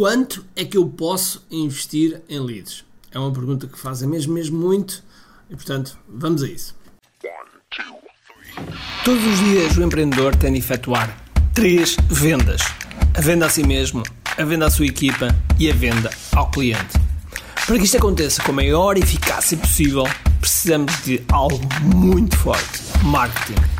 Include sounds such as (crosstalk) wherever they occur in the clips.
Quanto é que eu posso investir em leads? É uma pergunta que fazem mesmo, mesmo muito e, portanto, vamos a isso. Todos os dias o empreendedor tem de efetuar três vendas: a venda a si mesmo, a venda à sua equipa e a venda ao cliente. Para que isto aconteça com a maior eficácia possível, precisamos de algo muito forte: marketing.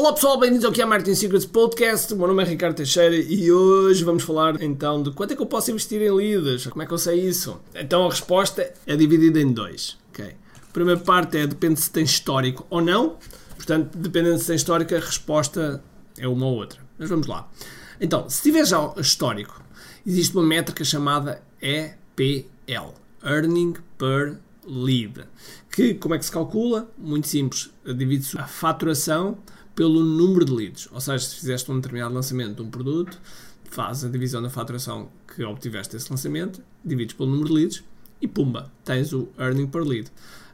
Olá pessoal, bem-vindos ao QI Marketing Secrets Podcast. O meu nome é Ricardo Teixeira e hoje vamos falar então de quanto é que eu posso investir em leads, como é que eu sei isso. Então a resposta é dividida em dois. Okay? A primeira parte é depende se tem histórico ou não. Portanto, dependendo se tem histórico, a resposta é uma ou outra. Mas vamos lá. Então, se tiver já histórico, existe uma métrica chamada EPL Earning per Lead. Que, como é que se calcula? Muito simples. Divide-se a faturação pelo número de leads. Ou seja, se fizeste um determinado lançamento de um produto, faz a divisão da faturação que obtiveste desse lançamento, divides pelo número de leads e pumba, tens o earning per lead.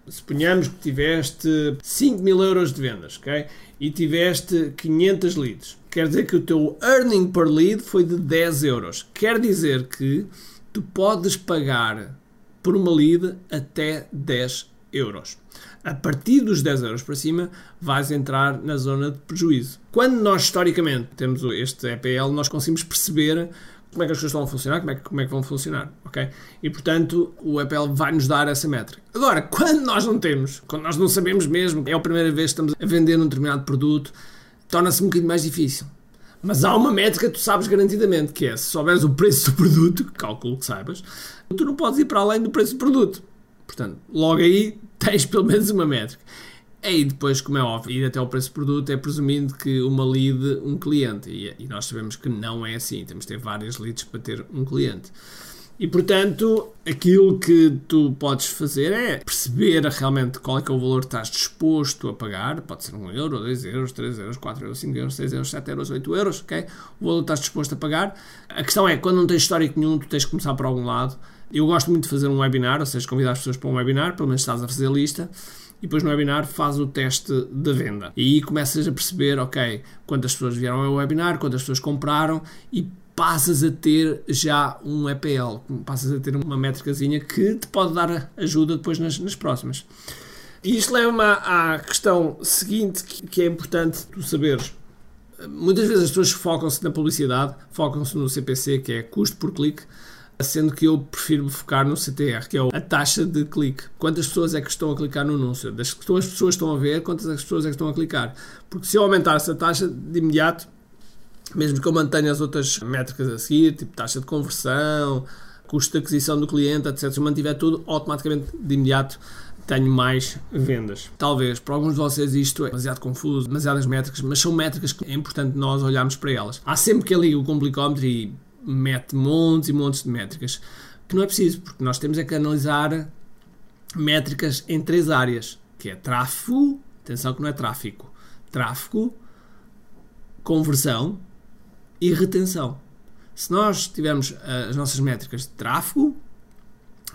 Suponhamos que tiveste 5 mil euros de vendas, ok? E tiveste 500 leads. Quer dizer que o teu earning per lead foi de 10 euros. Quer dizer que tu podes pagar por uma lead até 10 euros. A partir dos 10 euros para cima, vais entrar na zona de prejuízo. Quando nós, historicamente, temos este EPL, nós conseguimos perceber como é que as coisas a funcionar, como é que, como é que vão funcionar, ok? E portanto o Apple vai nos dar essa métrica. Agora, (laughs) quando nós não temos, quando nós não sabemos mesmo, é a primeira vez que estamos a vender um determinado produto, torna-se um bocadinho mais difícil. Mas há uma métrica que tu sabes garantidamente, que é se souberes o preço do produto, (laughs) calculo que saibas, tu não podes ir para além do preço do produto. Portanto, logo aí tens pelo menos uma métrica. E depois, como é óbvio, ir até ao preço do produto é presumindo que uma lead, um cliente. E, e, nós sabemos que não é assim. Temos de ter várias leads para ter um cliente. E portanto, aquilo que tu podes fazer é perceber realmente qual é é o valor que estás disposto a pagar. Pode ser 1 euro, 2 euros, 3 euros, 4 euros, 5 euros, 6 euros, 7 euros, 8 euros, ok? O valor que estás disposto a pagar. A questão é, quando não tens histórico nenhum, tu tens que começar por algum lado. Eu gosto muito de fazer um webinar, ou seja, convidar as pessoas para um webinar, pelo menos estás a fazer a lista e depois no webinar faz o teste da venda. E aí começas a perceber, ok, quantas pessoas vieram ao webinar, quantas pessoas compraram e passas a ter já um EPL, passas a ter uma métricazinha que te pode dar ajuda depois nas, nas próximas. E isto leva-me à questão seguinte que é importante tu saberes. Muitas vezes as pessoas focam-se na publicidade, focam-se no CPC, que é custo por clique, sendo que eu prefiro focar no CTR, que é a taxa de clique. Quantas pessoas é que estão a clicar no anúncio? Das que as pessoas estão a ver, quantas pessoas é que estão a clicar? Porque se eu aumentar essa taxa de imediato, mesmo que eu mantenha as outras métricas a seguir, tipo taxa de conversão, custo de aquisição do cliente, etc., se eu mantiver tudo, automaticamente de imediato tenho mais vendas. Talvez para alguns de vocês isto é demasiado confuso, demasiadas métricas, mas são métricas que é importante nós olharmos para elas. Há sempre que ali o complicómetro e mete montes e montes de métricas, que não é preciso, porque nós temos é que analisar métricas em três áreas, que é tráfego, atenção que não é tráfico, tráfego, conversão e retenção. Se nós tivermos eh, as nossas métricas de tráfego,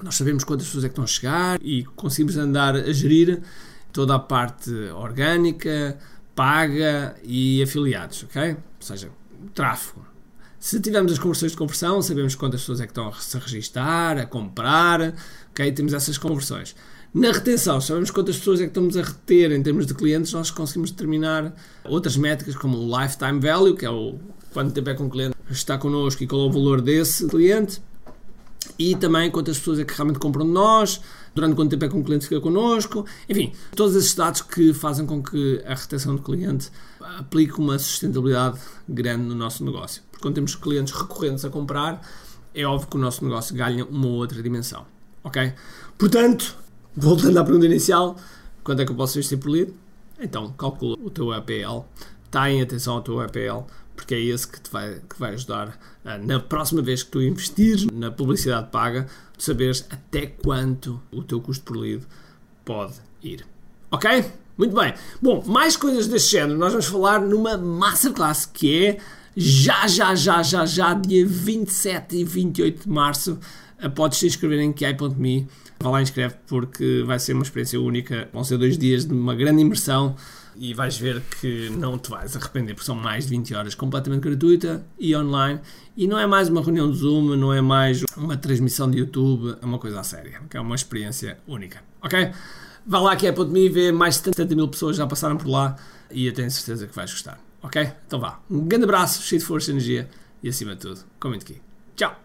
nós sabemos quantas pessoas é que estão a chegar e conseguimos andar a gerir toda a parte orgânica, paga e afiliados, ok? Ou seja, tráfego. Se tivermos as conversões de conversão, sabemos quantas pessoas é que estão a se registar, a comprar, ok? Temos essas conversões. Na retenção, sabemos quantas pessoas é que estamos a reter em termos de clientes, nós conseguimos determinar outras métricas como o lifetime value, que é o quanto tempo é que um cliente está connosco e qual é o valor desse cliente, e também quantas pessoas é que realmente compram de nós, durante quanto tempo é que um cliente fica connosco, enfim, todos esses dados que fazem com que a retenção do cliente aplique uma sustentabilidade grande no nosso negócio quando temos clientes recorrentes a comprar, é óbvio que o nosso negócio ganha uma outra dimensão. Ok? Portanto, voltando à pergunta inicial, quanto é que eu posso investir por lead? Então, calcula o teu APL, está em atenção ao teu APL, porque é esse que te vai, que vai ajudar uh, na próxima vez que tu investires na publicidade paga, tu saberes até quanto o teu custo por lead pode ir. Ok? Muito bem. Bom, mais coisas deste género. Nós vamos falar numa masterclass que é já, já, já, já, já, dia 27 e 28 de março. Uh, podes te inscrever em kiai.me. Vá lá e inscreve porque vai ser uma experiência única. Vão ser dois dias de uma grande imersão e vais ver que não te vais arrepender, porque são mais de 20 horas completamente gratuita e online. E não é mais uma reunião de Zoom, não é mais uma transmissão de YouTube, é uma coisa a séria, que é uma experiência única. Ok? Vá lá que é ponto me ver, mais de 70 mil pessoas já passaram por lá e eu tenho certeza que vais gostar. Ok? Então vá. Um grande abraço, cheio de força e energia e acima de tudo, comente aqui. Tchau!